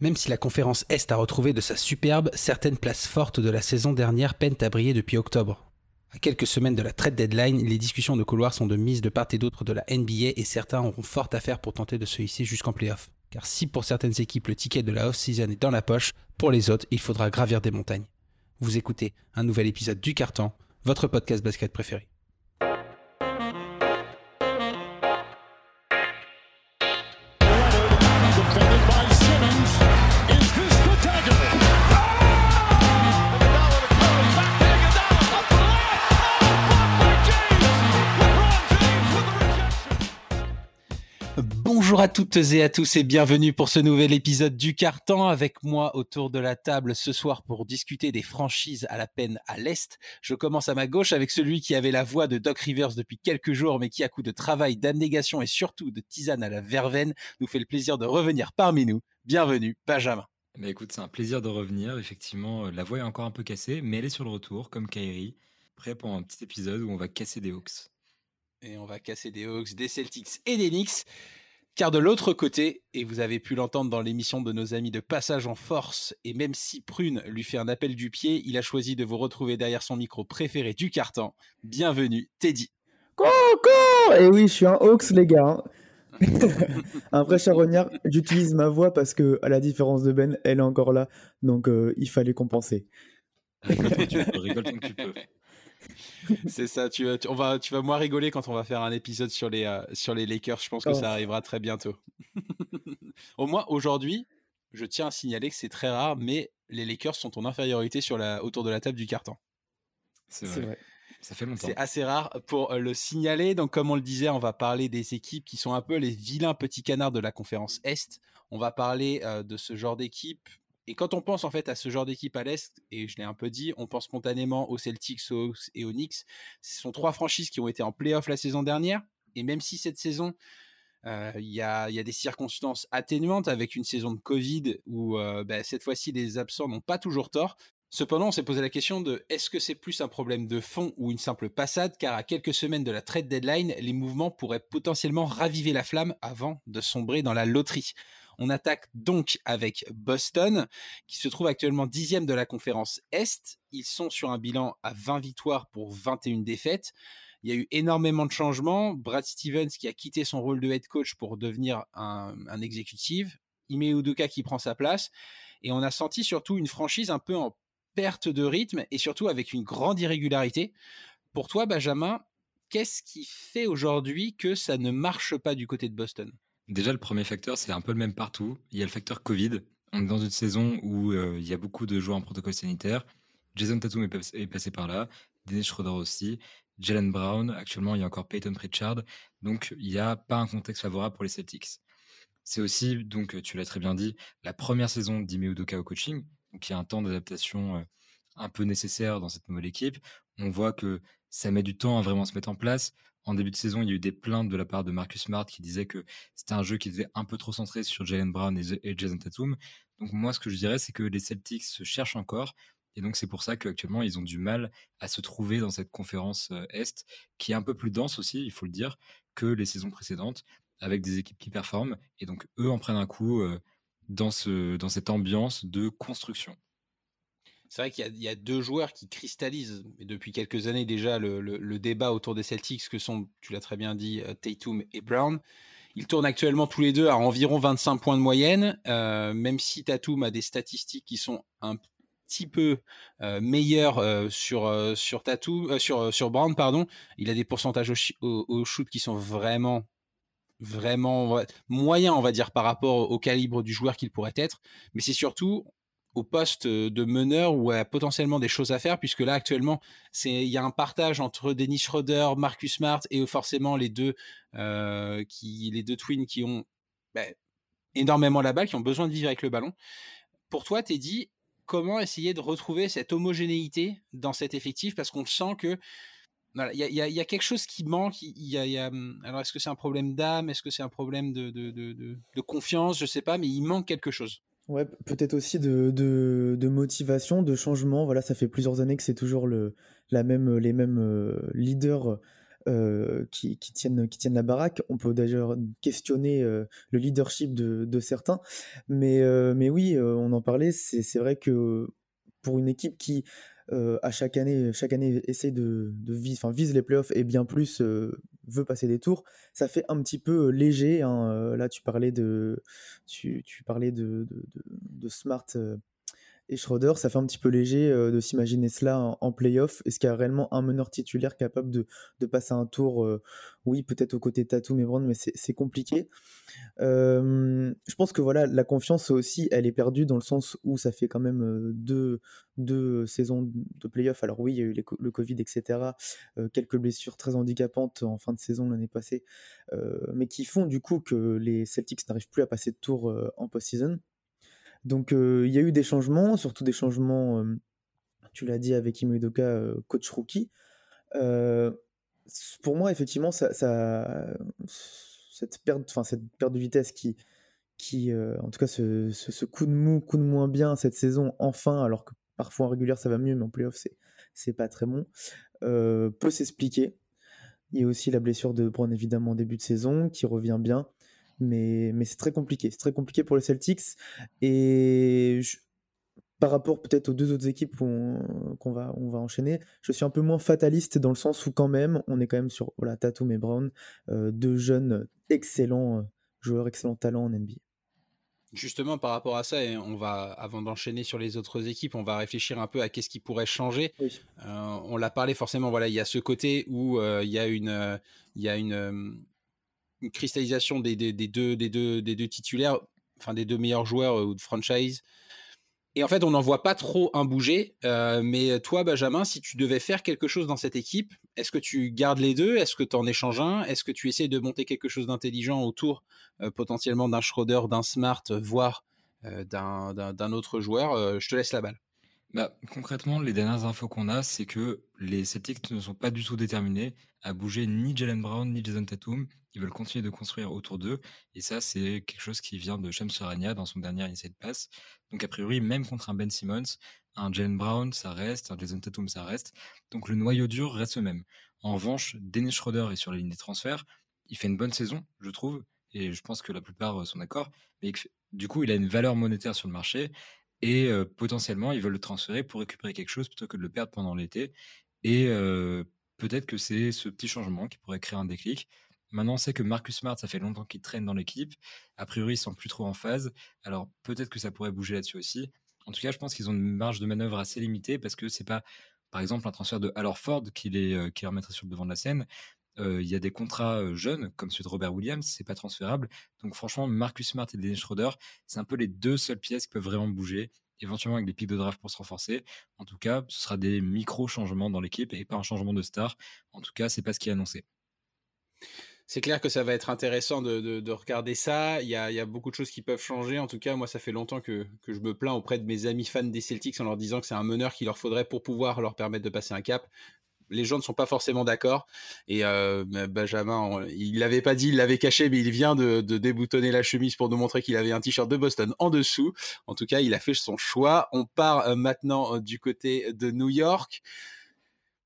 Même si la conférence Est a retrouvé de sa superbe, certaines places fortes de la saison dernière peinent à briller depuis octobre. À quelques semaines de la trade deadline, les discussions de couloir sont de mise de part et d'autre de la NBA et certains auront fort à faire pour tenter de se hisser jusqu'en playoff. Car si pour certaines équipes le ticket de la off-season est dans la poche, pour les autres, il faudra gravir des montagnes. Vous écoutez un nouvel épisode du Carton, votre podcast basket préféré. À toutes et à tous et bienvenue pour ce nouvel épisode du Carton avec moi autour de la table ce soir pour discuter des franchises à la peine à l'Est. Je commence à ma gauche avec celui qui avait la voix de Doc Rivers depuis quelques jours mais qui à coup de travail, d'abnégation et surtout de tisane à la verveine nous fait le plaisir de revenir parmi nous. Bienvenue Benjamin. Bah écoute, c'est un plaisir de revenir. Effectivement, euh, la voix est encore un peu cassée, mais elle est sur le retour, comme Kairi, prêt pour un petit épisode où on va casser des Hawks. Et on va casser des Hawks, des Celtics et des Knicks. Car de l'autre côté, et vous avez pu l'entendre dans l'émission de nos amis de Passage en Force, et même si Prune lui fait un appel du pied, il a choisi de vous retrouver derrière son micro préféré du carton. Bienvenue, Teddy. Coucou Et oui, je suis un Hawks, les gars. hein. un vrai charognard. J'utilise ma voix parce que, à la différence de Ben, elle est encore là. Donc, euh, il fallait compenser. Rigole tant que tu peux, C'est ça, tu, vas- tu- on va, tu vas moins rigoler quand on va faire un épisode sur les, euh, sur les Lakers. Je pense que Oh. ça arrivera très bientôt. Au moins, aujourd'hui, je tiens à signaler que c'est très rare, mais les Lakers sont en infériorité sur la, autour de la table du carton. C'est vrai. Ça fait longtemps. C'est assez rare pour euh, le signaler. Donc, comme on le disait, on va parler des équipes qui sont un peu les vilains petits canards de la conférence Est. On va parler euh, de ce genre d'équipe. Et quand on pense en fait à ce genre d'équipe à l'Est, et je l'ai un peu dit, on pense spontanément aux Celtics, aux Hawks et aux Knicks. Ce sont trois franchises qui ont été en playoff la saison dernière. Et même si cette saison, euh, il y, a, des circonstances atténuantes avec une saison de Covid où euh, bah, cette fois-ci les absents n'ont pas toujours tort. Cependant, on s'est posé la question de est-ce que c'est plus un problème de fond ou une simple passade? Car à quelques semaines de la trade deadline, les mouvements pourraient potentiellement raviver la flamme avant de sombrer dans la loterie. On attaque donc avec Boston, qui se trouve actuellement dixième de la conférence Est. Ils sont sur un bilan à 20 victoires pour 21 défaites. Il y a eu énormément de changements. Brad Stevens qui a quitté son rôle de head coach pour devenir un, exécutif. Ime Udoka qui prend sa place. Et on a senti surtout une franchise un peu en perte de rythme et surtout avec une grande irrégularité. Pour toi, Benjamin, qu'est-ce qui fait aujourd'hui que ça ne marche pas du côté de Boston? Déjà, le premier facteur, c'est un peu le même partout. Il y a le facteur Covid. On est dans une saison où euh, il y a beaucoup de joueurs en protocole sanitaire. Jason Tatum est, pas- est passé par là. Dennis Schroeder aussi. Jalen Brown. Actuellement, il y a encore Peyton Pritchard. Donc, il n'y a pas un contexte favorable pour les Celtics. C'est aussi, donc, tu l'as très bien dit, la première saison d'Ime Udoka au coaching. Donc, il y a un temps d'adaptation euh, un peu nécessaire dans cette nouvelle équipe. On voit que ça met du temps à vraiment se mettre en place. En début de saison, il y a eu des plaintes de la part de Marcus Smart qui disait que c'était un jeu qui était un peu trop centré sur Jalen Brown et, Jason Tatum. Donc moi, ce que je dirais, c'est que les Celtics se cherchent encore. Et donc c'est pour ça qu'actuellement, ils ont du mal à se trouver dans cette conférence euh, Est, qui est un peu plus dense aussi, il faut le dire, que les saisons précédentes, avec des équipes qui performent. Et donc eux en prennent un coup euh, dans cette ambiance de construction. C'est vrai qu'il y a- deux joueurs qui cristallisent depuis quelques années déjà le, débat autour des Celtics, que sont, tu l'as très bien dit, euh, Tatum et Brown. Ils tournent actuellement tous les deux à environ 25 points de moyenne, euh, même si Tatum a des statistiques qui sont un petit peu euh, meilleures sur, sur, Tatum, sur, sur Brown. Pardon. Il a des pourcentages au, au- shoot qui sont vraiment vraiment moyens, on va dire, par rapport au calibre du joueur qu'il pourrait être. Mais c'est surtout au poste de meneur où y a potentiellement des choses à faire, puisque là, actuellement, il y a un partage entre Dennis Schroeder, Marcus Smart et forcément les deux, qui, les deux twins qui ont bah, énormément la balle, qui ont besoin de vivre avec le ballon. Pour toi, Teddy, comment essayer de retrouver cette homogénéité dans cet effectif? Parce qu'on sent que voilà, il il y y a quelque chose qui manque. Y a, hum, alors, est-ce que c'est un problème d'âme? Est-ce que c'est un problème de, de, de, de- confiance? Je sais pas, mais il manque quelque chose. Ouais, peut-être aussi de, de, motivation, de changement. Voilà, ça fait plusieurs années que c'est toujours le, la même, les mêmes euh, leaders qui, qui, tiennent, qui tiennent la baraque. On peut d'ailleurs questionner le leadership de, de, certains. Mais, mais oui, on en parlait. C'est vrai que pour une équipe qui à chaque année, chaque année essaie de, de vise, les playoffs et bien plus veut passer des tours, ça fait un petit peu léger. Hein, là, tu parlais de, tu, tu parlais de, de, de Smart et Schroeder, ça fait un petit peu léger de s'imaginer cela en, en playoff. Est-ce qu'il y a réellement un meneur titulaire capable de, de passer un tour Oui, peut-être aux côtés de Tatum et mais c'est compliqué. je pense que voilà, la confiance aussi, elle est perdue dans le sens où ça fait quand même deux, deux saisons de playoff. Alors oui, il y a eu le Covid, etc. quelques blessures très handicapantes en fin de saison l'année passée, mais qui font du coup que les Celtics n'arrivent plus à passer de tour en post-season. Donc il y a eu des changements, surtout des changements, tu l'as dit avec Imo coach rookie. pour moi, effectivement, cette, perte, de vitesse qui, qui en tout cas, ce, coup de mou, coup de moins bien cette saison, enfin, alors que parfois en régulière ça va mieux, mais en playoff c'est, c'est pas très bon, peut s'expliquer. Il y a aussi la blessure de Brown évidemment en début de saison qui revient bien mais, mais c'est très compliqué. C'est très compliqué pour les Celtics. Et par rapport peut-être aux deux autres équipes qu'on va, on va enchaîner, je suis un peu moins fataliste dans le sens où quand même, on est quand même sur voilà, Tatum et Brown, euh, deux jeunes excellents euh, joueurs, excellents talents en NBA. Justement, par rapport à ça, et on va, avant d'enchaîner sur les autres équipes, on va réfléchir un peu à qu'est-ce qui pourrait changer. Euh, on l'a parlé forcément. Voilà, il y a ce côté où il y a une, il y a une, une cristallisation des, deux, des, deux, des deux titulaires, enfin des deux meilleurs joueurs ou de franchise. Et en fait, on n'en voit pas trop un bouger. mais toi, Benjamin, si tu devais faire quelque chose dans cette équipe, est-ce que tu gardes les deux? Est-ce que tu en échanges un? Est-ce que tu essaies de monter quelque chose d'intelligent autour potentiellement d'un Schroeder, d'un Smart, voire d'un autre joueur? Je te laisse la balle. Bah, concrètement, les dernières infos qu'on a, c'est que les Celtics ne sont pas du tout déterminés à bouger ni Jalen Brown ni Jason Tatum. Ils veulent continuer de construire autour d'eux. Et ça, c'est quelque chose qui vient de Shams Charania dans son dernier essai de passe. Donc, a priori, même contre un Ben Simmons, un Jalen Brown, ça reste, un Jason Tatum, ça reste. Donc, le noyau dur reste le même. En revanche, Dennis Schroeder est sur la ligne des transferts. Il fait une bonne saison, je trouve. Et je pense que la plupart sont d'accord. Mais du coup, il a une valeur monétaire sur le marché et potentiellement ils veulent le transférer pour récupérer quelque chose plutôt que de le perdre pendant l'été. Et peut-être que c'est ce petit changement qui pourrait créer un déclic. Maintenant, on sait que Marcus Smart, ça fait longtemps qu'il traîne dans l'équipe. A priori, ils sont plus trop en phase. Alors peut-être que ça pourrait bouger là-dessus aussi. En tout cas, je pense qu'ils ont une marge de manœuvre assez limitée parce que c'est pas, par exemple, un transfert de Al Ford qui qui les remettrait sur le devant de la scène. Il y a des contrats jeunes, comme celui de Robert Williams, c'est pas transférable. Donc franchement, Marcus Smart et Dennis Schroeder, c'est un peu les deux seules pièces qui peuvent vraiment bouger, éventuellement avec des pics de draft pour se renforcer. En tout cas, ce sera des micro-changements dans l'équipe et pas un changement de star. En tout cas, c'est pas ce qui est annoncé. C'est clair que ça va être intéressant de, regarder ça. Il y, a, beaucoup de choses qui peuvent changer. En tout cas, moi, ça fait longtemps que, que je me plains auprès de mes amis fans des Celtics en leur disant que c'est un meneur qu'il leur faudrait pour pouvoir leur permettre de passer un cap les gens ne sont pas forcément d'accord. Et euh, Benjamin, il l'avait pas dit, il l'avait caché, mais il vient de, déboutonner la chemise pour nous montrer qu'il avait un t-shirt de Boston en dessous. En tout cas, il a fait son choix. On part euh, maintenant euh, du côté de New York.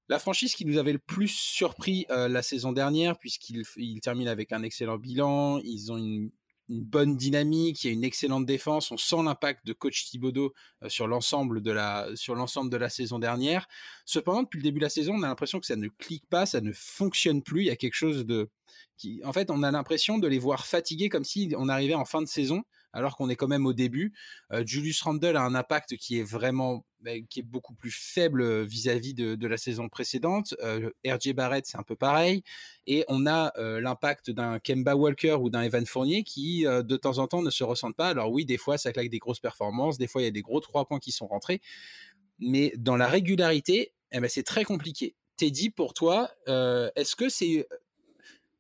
La franchise qui nous avait le plus surpris la saison dernière, puisqu'il termine avec un excellent bilan, ils ont une une bonne dynamique, il y a une excellente défense. On sent l'impact de coach Thibodeau euh, sur l'ensemble de la sur l'ensemble de la saison dernière. Cependant, depuis le début de la saison, on a l'impression que ça ne clique pas, ça ne fonctionne plus. Il y a quelque chose de qui, en fait, on a l'impression de les voir fatigués comme si on arrivait en fin de saison alors qu'on est quand même au début. Euh, Julius Randle a un impact qui est vraiment qui est beaucoup plus faible euh, vis-à-vis de, la saison précédente. Euh, RJ Barrett, c'est un peu pareil. Et on a l'impact d'un Kemba Walker ou d'un Evan Fournier qui, de temps en temps, ne se ressentent pas. Alors oui, des fois, ça claque des grosses performances, des fois, il y a des gros trois points qui sont rentrés. Mais dans la régularité, eh ben, c'est très compliqué. Teddy, pour toi, est-ce que c'est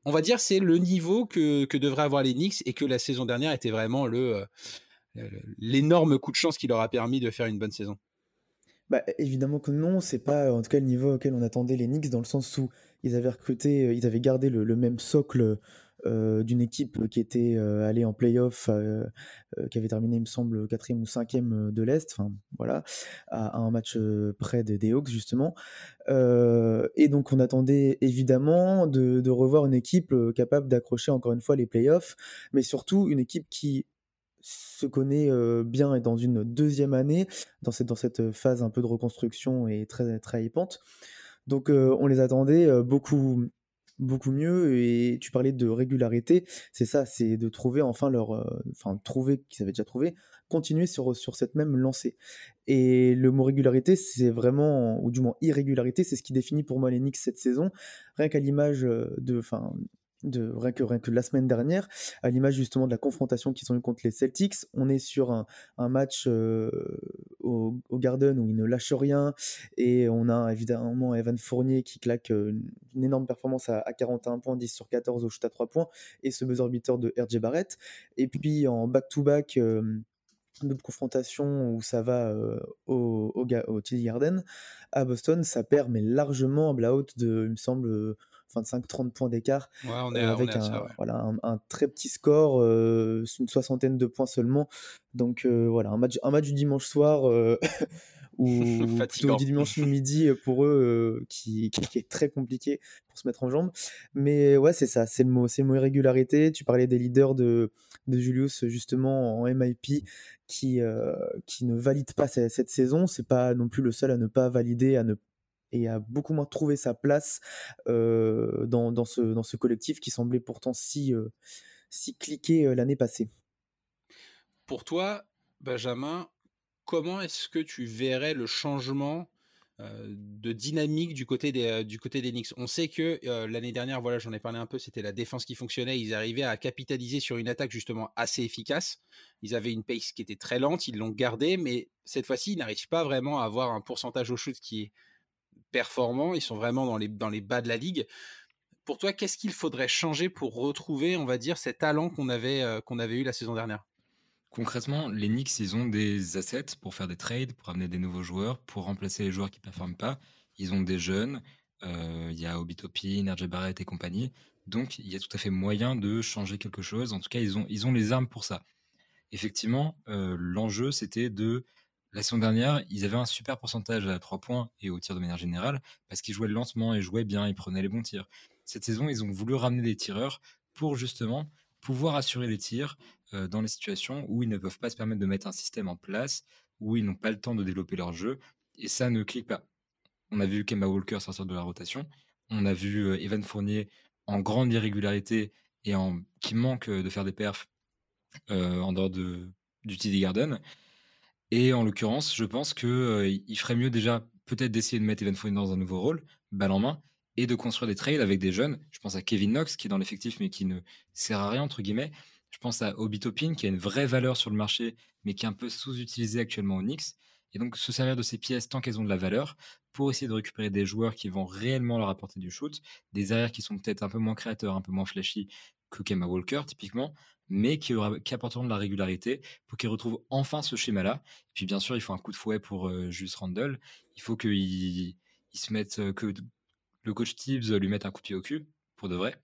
on va dire, c'est le niveau que, que devraient avoir les Knicks et que la saison dernière était vraiment le euh, l'énorme coup de chance qui leur a permis de faire une bonne saison. Bah, évidemment que non, c'est pas en tout cas le niveau auquel on attendait les Knicks dans le sens où ils avaient recruté, euh, ils avaient gardé le, même socle d'une équipe qui était allée en playoff, qui avait terminé, il me semble, quatrième ou cinquième de l'Est, enfin voilà, à, un match près des, Hawks justement. et donc on attendait évidemment de, revoir une équipe capable d'accrocher encore une fois les playoffs, mais surtout une équipe qui se connaît bien et dans une deuxième année, dans cette, dans cette phase un peu de reconstruction et très, très hypante. Donc on les attendait beaucoup, beaucoup mieux et tu parlais de régularité, c'est ça, c'est de trouver enfin leur, enfin trouver qu'ils avaient déjà trouvé, continuer sur, sur cette même lancée. Et le mot régularité, c'est vraiment, ou du moins irrégularité, c'est ce qui définit pour moi les Knicks cette saison, rien qu'à l'image de, enfin de rien que, rien que la semaine dernière, à l'image justement de la confrontation qu'ils ont eu contre les Celtics. On est sur un, un match au, au, Garden où ils ne lâchent rien et on a évidemment Evan Fournier qui claque une énorme performance à, à 41 points, 10 sur 14 au shoot à 3 points et ce buzzer beater de RJ Barrett. Et puis en back-to-back, euh, d'autres confrontations où ça va au, au, au TD Garden à Boston, ça perd mais largement à out de, il me semble, 25-30 points d'écart. avec un, voilà, un, très petit score, euh, une soixantaine de points seulement. Donc voilà, un match, un match du dimanche soir. ou plutôt du dimanche midi pour eux qui, qui, est très compliqué pour se mettre en jambe. Mais ouais, c'est ça, c'est le mot, c'est le mot irrégularité. Tu parlais des leaders de, de Julius justement en MIP qui, qui ne valident pas cette, cette saison. C'est pas non plus le seul à ne pas valider, à ne et a beaucoup moins trouvé sa place dans, dans, ce, dans ce collectif qui semblait pourtant si, si cliqué l'année passée. Pour toi, Benjamin, comment est-ce que tu verrais le changement de dynamique du côté des, Knicks? On sait que l'année dernière, voilà, j'en ai parlé un peu, c'était la défense qui fonctionnait. Ils arrivaient à capitaliser sur une attaque justement assez efficace. Ils avaient une pace qui était très lente, ils l'ont gardée, mais cette fois-ci, ils n'arrivent pas vraiment à avoir un pourcentage au shoot qui est performants, ils sont vraiment dans les, bas de la ligue. Pour toi, qu'est-ce qu'il faudrait changer pour retrouver, on va dire, ces talents qu'on avait, qu'on avait eu la saison dernière? Concrètement, les Knicks, ils ont des assets pour faire des trades, pour amener des nouveaux joueurs, pour remplacer les joueurs qui ne performent pas. Ils ont des jeunes, euh, il y a Obitopi, RJ Barrett et compagnie. Donc, il y a tout à fait moyen de changer quelque chose. En tout cas, ils ont, ils ont les armes pour ça. Effectivement, euh, l'enjeu, c'était de la saison dernière, ils avaient un super pourcentage à 3 points et au tir de manière générale parce qu'ils jouaient lentement et jouaient bien, ils prenaient les bons tirs. Cette saison, ils ont voulu ramener des tireurs pour justement pouvoir assurer les tirs euh, dans les situations où ils ne peuvent pas se permettre de mettre un système en place, où ils n'ont pas le temps de développer leur jeu et ça ne clique pas. On a vu Kemba Walker sortir de la rotation, on a vu euh, Evan Fournier en grande irrégularité et qui manque euh, de faire des perfs en dehors de, du TD Garden. Et en l'occurrence, je pense qu'il il ferait mieux déjà peut-être d'essayer de mettre Evan Fournier dans un nouveau rôle, balle en main, et de construire des trades avec des jeunes. Je pense à Kevin Knox qui est dans l'effectif mais qui ne sert à rien entre guillemets. Je pense à Obi Topin qui a une vraie valeur sur le marché mais qui est un peu sous-utilisé actuellement au Knicks. Et donc se servir de ces pièces tant qu'elles ont de la valeur pour essayer de récupérer des joueurs qui vont réellement leur apporter du shoot, des arrières qui sont peut-être un peu moins créateurs, un peu moins flashy que Kemba Walker typiquement, mais qui, aura, qui apporteront de la régularité pour qu'il retrouve enfin ce schéma-là. Et puis bien sûr, il faut un coup de fouet pour euh, Randle. Il faut qu'il il se mette, euh, que le coach Tibbs lui mette un coup de pied au cul, pour de vrai,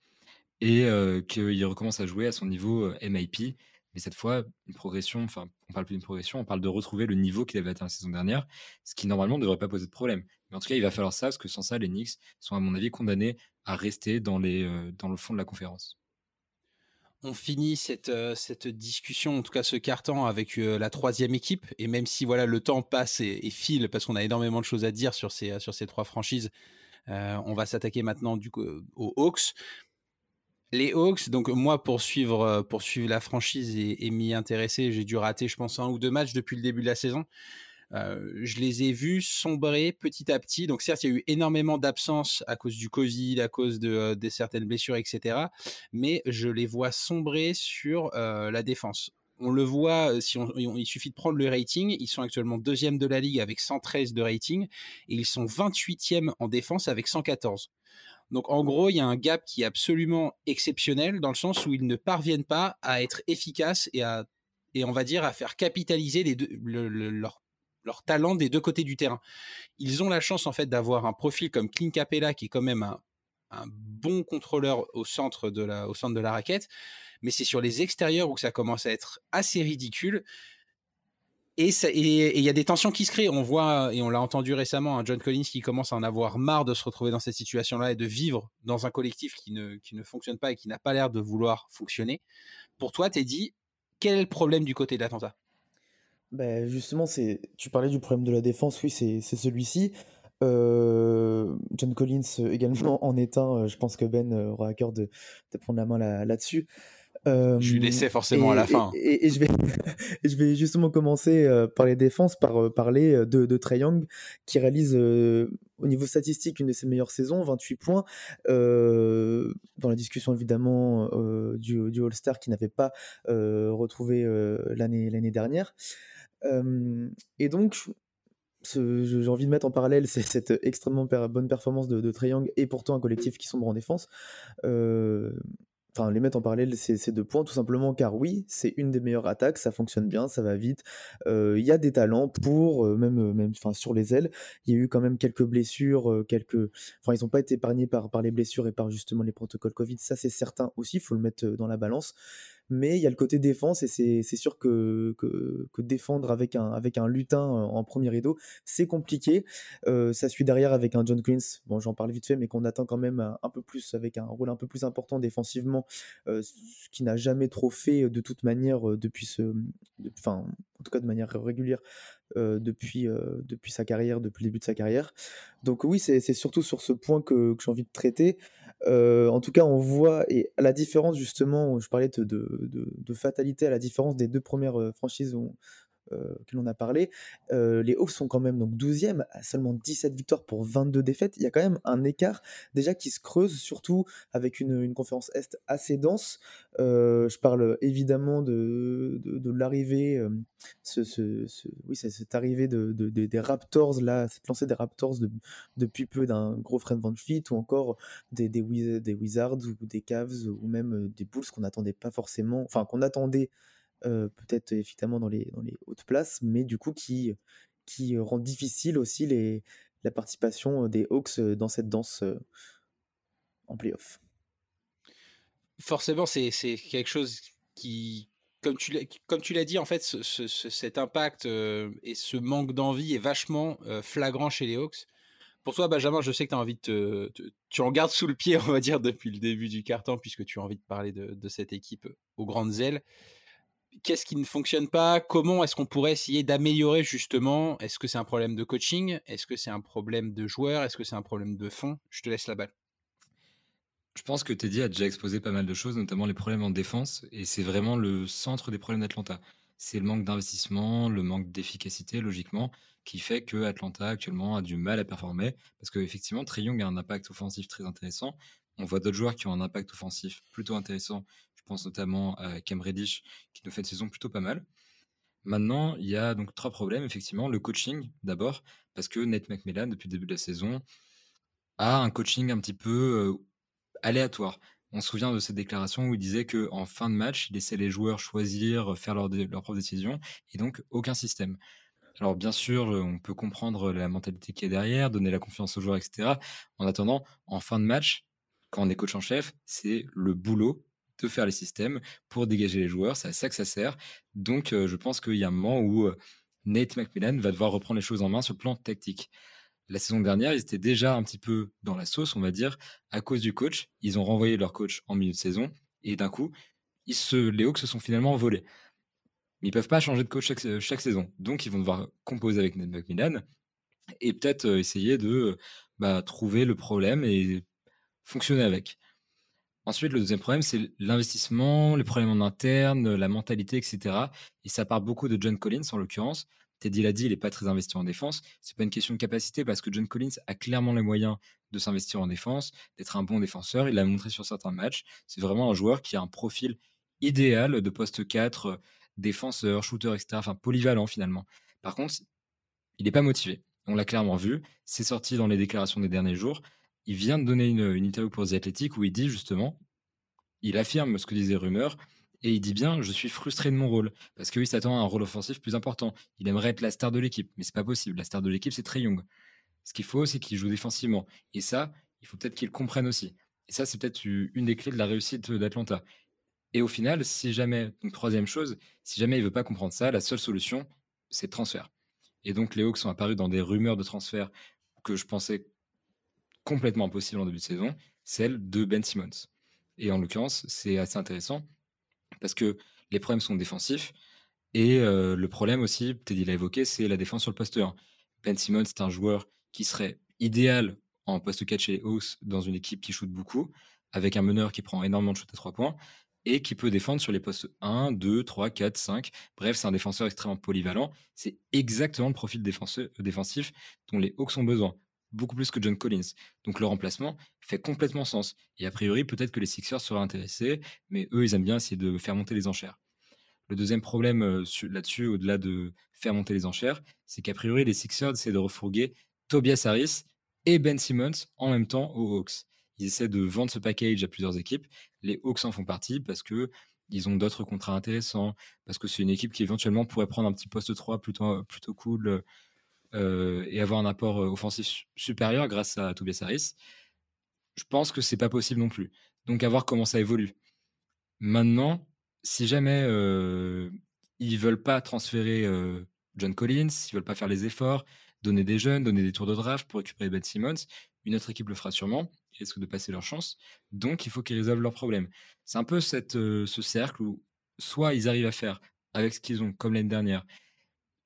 et euh, qu'il recommence à jouer à son niveau euh, MIP. Mais cette fois, une progression, enfin, on parle plus d'une progression, on parle de retrouver le niveau qu'il avait atteint la saison dernière, ce qui normalement ne devrait pas poser de problème. Mais en tout cas, il va falloir ça, parce que sans ça, les Knicks sont, à mon avis, condamnés à rester dans, le fond de la conférence on finit cette, euh, discussion, en tout cas ce carton, avec euh, la troisième équipe. Et même si voilà le temps passe et, file, parce qu'on a énormément de choses à dire sur ces, trois franchises, euh, on va s'attaquer maintenant coup, aux Hawks. Les Hawks, donc moi pour suivre, suivre la franchise et, et m'y intéresser, j'ai dû rater je pense un ou deux matchs depuis le début de la saison je les ai vus sombrer petit à petit. Donc certes, il y a eu énormément d'absences à cause du Covid, à cause de, certaines blessures, etc. Mais je les vois sombrer sur la défense. On le voit, il suffit de prendre le rating. Ils sont actuellement deuxième de la ligue avec 113 de rating et ils sont 28e en défense avec 114. Donc en gros, il y a un gap qui est absolument exceptionnel dans le sens où ils ne parviennent pas à être efficaces et à et on va dire à faire capitaliser leur talent des deux côtés du terrain. Ils ont la chance en fait d'avoir un profil comme Clint Capella qui est quand même un, un bon contrôleur au centre de la, au centre de la raquette, mais c'est sur les extérieurs où ça commence à être assez ridicule. Et il y a des tensions qui se créent. On voit, et on l'a entendu récemment, un John Collins qui commence à en avoir marre de se retrouver dans cette situation-là et de vivre dans un collectif qui ne, fonctionne pas et qui n'a pas l'air de vouloir fonctionner. Pour toi, dit quel est le problème du côté de l'attentat? Ben justement, tu parlais du problème de la défense, oui, c'est celui-ci. Euh, John Collins également en est un, je pense que Ben aura à cœur de prendre la main là-dessus. Je lui laissais forcément à la fin. Et, je, vais, je vais justement commencer par les défenses, par parler de, de Trae Young, qui réalise au niveau statistique une de ses meilleures saisons, 28 points, dans la discussion évidemment du, du All-Star qui n'avait pas retrouvé l'année dernière. et donc, j'ai envie de mettre en parallèle cette extrêmement bonne performance de, de Trae Young et pourtant un collectif qui sombre en défense enfin les mettre en parallèle ces, deux points tout simplement car oui c'est une des meilleures attaques ça fonctionne bien ça va vite. Il y a des talents pour même même enfin sur les ailes. Il y a eu quand même quelques blessures quelques enfin ils n'ont pas été épargnés par par les blessures et par justement les protocoles Covid ça c'est certain aussi il faut le mettre dans la balance mais il y a le côté défense et c'est sûr que, défendre avec un, lutin en premier rideau, c'est compliqué. Euh, ça suit derrière avec un John Quince, bon j'en parle vite fait, mais qu'on attend quand même un, peu plus, avec un rôle un peu plus important défensivement, euh, ce qui n'a jamais trop fait de toute manière euh, depuis ce... Enfin, en tout cas de manière régulière depuis, depuis sa carrière, depuis le début de sa carrière. Donc oui, c'est surtout sur ce point que j'ai envie de traiter. Euh, en tout cas, on voit, et à la différence justement, je parlais de, fatalité, à la différence des deux premières euh, franchises que l'on a parlé. Euh, les Hawks sont quand même donc 12e, à seulement 17 victoires pour 22 défaites. Il y a quand même un écart déjà qui se creuse, surtout avec une, conférence Est assez dense. Euh, je parle évidemment de, de, l'arrivée, ce, oui, cette arrivée de, des Raptors, là, cette lancée des Raptors depuis peu d'un gros Fred Van Fleet, ou encore des Wizards ou des Cavs ou même des Bulls qu'on n'attendait pas forcément, enfin qu'on attendait peut-être effectivement dans les, hautes places, mais du coup qui, rend difficile aussi la participation des Hawks dans cette danse en playoff. Forcément, c'est quelque chose qui, comme tu l'as dit, en fait, cet impact et ce manque d'envie est vachement flagrant chez les Hawks. Pour toi, Benjamin, je sais que tu as envie de Tu en gardes sous le pied, on va dire, depuis le début du carton, puisque tu as envie de parler de cette équipe aux grandes ailes qu'est-ce qui ne fonctionne pas? Comment est-ce qu'on pourrait essayer d'améliorer justement? Est-ce que c'est un problème de coaching? Est-ce que c'est un problème de joueur Est-ce que c'est un problème de fond? Je te laisse la balle. Je pense que Teddy a déjà exposé pas mal de choses, notamment les problèmes en défense, et c'est vraiment le centre des problèmes d'Atlanta. C'est le manque d'investissement, le manque d'efficacité, logiquement, qui fait que Atlanta actuellement a du mal à performer, parce qu'effectivement, Trey Young a un impact offensif très intéressant. On voit d'autres joueurs qui ont un impact offensif plutôt intéressant pense notamment à Cam Reddish, qui nous fait une saison plutôt pas mal. Maintenant, il y a donc trois problèmes, effectivement. Le coaching, d'abord, parce que Nate McMillan, depuis le début de la saison, a un coaching un petit peu euh, aléatoire. On se souvient de cette déclaration où il disait qu'en fin de match, il laissait les joueurs choisir, faire leurs leur propres décisions, et donc aucun système. Alors bien sûr, on peut comprendre la mentalité qui est derrière, donner la confiance aux joueurs, etc. En attendant, en fin de match, quand on est coach en chef, c'est le boulot de faire les systèmes pour dégager les joueurs. C'est à ça que ça sert. Donc, je pense qu'il y a un moment où Nate McMillan va devoir reprendre les choses en main sur le plan tactique. La saison dernière, ils étaient déjà un petit peu dans la sauce, on va dire, à cause du coach. Ils ont renvoyé leur coach en milieu de saison et d'un coup, les Hawks se sont finalement envolés. Mais ils peuvent pas changer de coach chaque, saison. Donc, ils vont devoir composer avec Nate McMillan et peut-être essayer de bah, trouver le problème et fonctionner avec. Ensuite, le deuxième problème, c'est l'investissement, les problèmes en interne, la mentalité, etc. Et ça part beaucoup de John Collins, en l'occurrence. Teddy l'a dit, il n'est pas très investi en défense. C'est pas une question de capacité parce que John Collins a clairement les moyens de s'investir en défense, d'être un bon défenseur. Il l'a montré sur certains matchs. C'est vraiment un joueur qui a un profil idéal de poste 4, défenseur, shooter, etc. Enfin, polyvalent finalement. Par contre, il n'est pas motivé. On l'a clairement vu. C'est sorti dans les déclarations des derniers jours il vient de donner une, interview pour The Athletic où il dit justement, il affirme ce que disaient rumeurs, et il dit bien, je suis frustré de mon rôle, parce qu'il s'attend à un rôle offensif plus important. Il aimerait être la star de l'équipe, mais c'est pas possible. La star de l'équipe, c'est très young. Ce qu'il faut, c'est qu'il joue défensivement. Et ça, il faut peut-être qu'il comprenne aussi. Et ça, c'est peut-être une des clés de la réussite d'Atlanta. Et au final, si jamais, donc troisième chose, si jamais il veut pas comprendre ça, la seule solution, c'est le transfert. Et donc les Hawks sont apparus dans des rumeurs de transfert que je pensais complètement impossible en début de saison, celle de Ben Simmons. Et en l'occurrence, c'est assez intéressant parce que les problèmes sont défensifs. Et euh, le problème aussi, Teddy l'a évoqué, c'est la défense sur le poste 1. Ben Simmons, c'est un joueur qui serait idéal en poste 4 chez les Hawks dans une équipe qui shoot beaucoup, avec un meneur qui prend énormément de shoot à 3 points et qui peut défendre sur les postes 1, 2, 3, 4, 5. Bref, c'est un défenseur extrêmement polyvalent. C'est exactement le profil défensif dont les Hawks ont besoin, beaucoup plus que John Collins. Donc le remplacement fait complètement sens. Et a priori, peut-être que les Sixers seraient intéressés, mais eux, ils aiment bien essayer de faire monter les enchères. Le deuxième problème euh, là-dessus, au-delà de faire monter les enchères, c'est qu'a priori, les Sixers essaient de refourguer Tobias Harris et Ben Simmons en même temps aux Hawks. Ils essaient de vendre ce package à plusieurs équipes. Les Hawks en font partie parce que ils ont d'autres contrats intéressants, parce que c'est une équipe qui éventuellement pourrait prendre un petit poste 3 plutôt, plutôt cool euh, et avoir un apport euh, offensif supérieur grâce à Tobias Harris. Je pense que c'est pas possible non plus. Donc à voir comment ça évolue. Maintenant, si jamais euh, ils veulent pas transférer euh, John Collins, ils veulent pas faire les efforts, donner des jeunes, donner des tours de draft pour récupérer Ben Simmons, une autre équipe le fera sûrement risquent de passer leur chance. Donc, il faut qu'ils résolvent leurs problèmes. C'est un peu euh, ce cercle où soit ils arrivent à faire avec ce qu'ils ont, comme l'année dernière.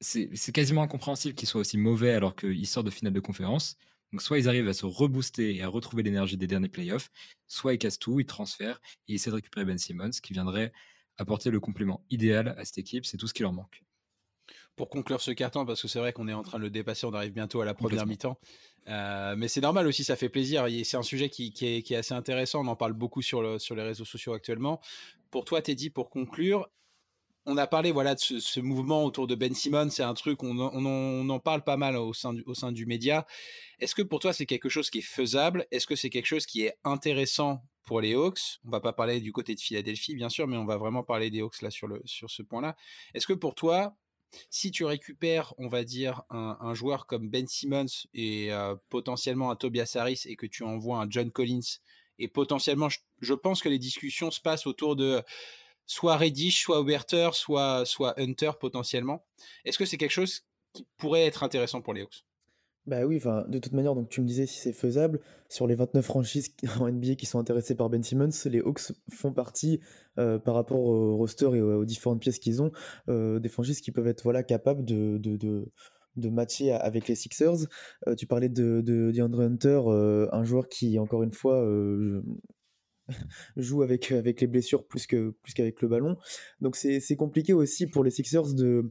C'est quasiment incompréhensible qu'ils soient aussi mauvais alors qu'ils sortent de finale de conférence. Donc, soit ils arrivent à se rebooster et à retrouver l'énergie des derniers playoffs, soit ils cassent tout, ils transfèrent et ils essaient de récupérer Ben Simmons, qui viendrait apporter le complément idéal à cette équipe. C'est tout ce qui leur manque pour conclure ce carton, parce que c'est vrai qu'on est en train de le dépasser, on arrive bientôt à la première mi-temps. Euh, mais c'est normal aussi, ça fait plaisir. C'est un sujet qui, est, assez intéressant. On en parle beaucoup sur, les réseaux sociaux actuellement. Pour toi, Teddy, pour conclure, on a parlé voilà de ce, mouvement autour de Ben Simmons. C'est un truc, on, en parle pas mal au sein du, média. Est-ce que pour toi, c'est quelque chose qui est faisable? Est-ce que c'est quelque chose qui est intéressant pour les Hawks? On va pas parler du côté de Philadelphie, bien sûr, mais on va vraiment parler des Hawks là sur, sur ce point-là. Est-ce que pour toi, si tu récupères, on va dire, un, joueur comme Ben Simmons et euh, potentiellement un Tobias Harris et que tu envoies un John Collins, et potentiellement, je, pense que les discussions se passent autour de soit Reddish, soit Oberter, soit, Hunter potentiellement. Est-ce que c'est quelque chose qui pourrait être intéressant pour les Hawks? Bah oui, de toute manière, donc tu me disais si c'est faisable. Sur les 29 franchises en NBA qui sont intéressées par Ben Simmons, les Hawks font partie, euh, par rapport au roster et aux, différentes pièces qu'ils ont, euh, des franchises qui peuvent être voilà, capables de, de, de, matcher avec les Sixers. Euh, tu parlais de, de Hunter, un joueur qui, encore une fois, joue avec, avec les blessures plus que plus qu'avec le ballon. Donc c'est compliqué aussi pour les Sixers de,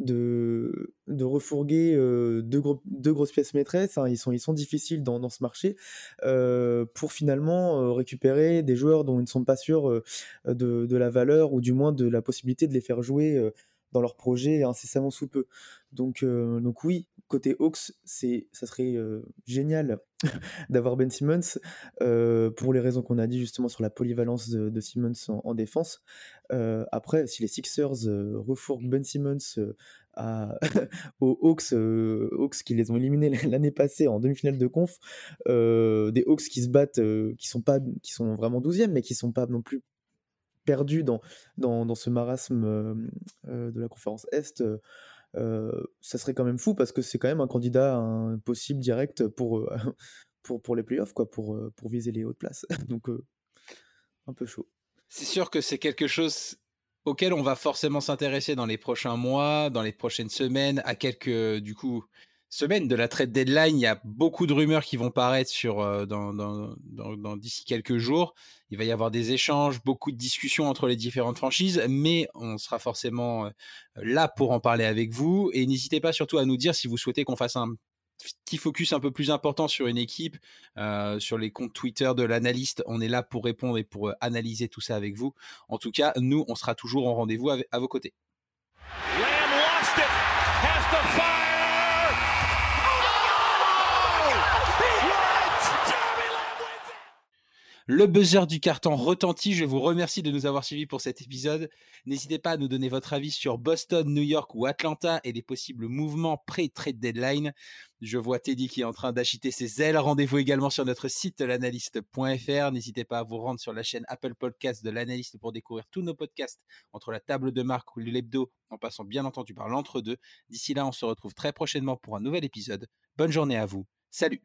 de, de refourguer euh, deux, deux, grosses pièces maîtresses. Hein. ils, sont, ils sont difficiles dans, dans ce marché euh, pour finalement euh, récupérer des joueurs dont ils ne sont pas sûrs de, de, la valeur ou du moins de la possibilité de les faire jouer dans leur projet incessamment sous peu. Donc, donc oui, côté Hawks, c'est, ça serait génial d'avoir Ben Simmons pour les raisons qu'on a dit justement sur la polyvalence de, Simmons en, défense. après, si les Sixers refourguent Ben Simmons aux Hawks, Hawks qui les ont éliminés l'année passée en demi-finale de conf, des Hawks qui se battent, qui sont pas, qui sont vraiment 12e, mais qui sont pas non plus perdus dans, dans ce marasme de la conférence Est ça serait quand même fou parce que c'est quand même un candidat possible direct pour, pour, pour les playoffs, quoi, pour, pour viser les hautes places. Donc, un peu chaud. C'est sûr que c'est quelque chose auquel on va forcément s'intéresser dans les prochains mois, dans les prochaines semaines, à quelques, du coup, semaine de la trade deadline, il y a beaucoup de rumeurs qui vont paraître euh, dans, d'ici quelques jours. Il va y avoir des échanges, beaucoup de discussions entre les différentes franchises, mais on sera forcément euh, là pour en parler avec vous. Et n'hésitez pas surtout à nous dire si vous souhaitez qu'on fasse un petit focus un peu plus important sur une équipe, euh, sur les comptes Twitter de l'analyste. On est là pour répondre et pour analyser tout ça avec vous. En tout cas, nous, on sera toujours en rendez-vous à vos côtés. Le buzzer du carton retentit. Je vous remercie de nous avoir suivis pour cet épisode. N'hésitez pas à nous donner votre avis sur Boston, New York ou Atlanta et les possibles mouvements pré-trade deadline. Je vois Teddy qui est en train d'agiter ses ailes. Rendez-vous également sur notre site l'analyste.fr. N'hésitez pas à vous rendre sur la chaîne Apple Podcast de l'analyste pour découvrir tous nos podcasts entre la table de marque ou l'hebdo, en passant bien entendu par l'entre-deux. D'ici là, on se retrouve très prochainement pour un nouvel épisode. Bonne journée à vous. Salut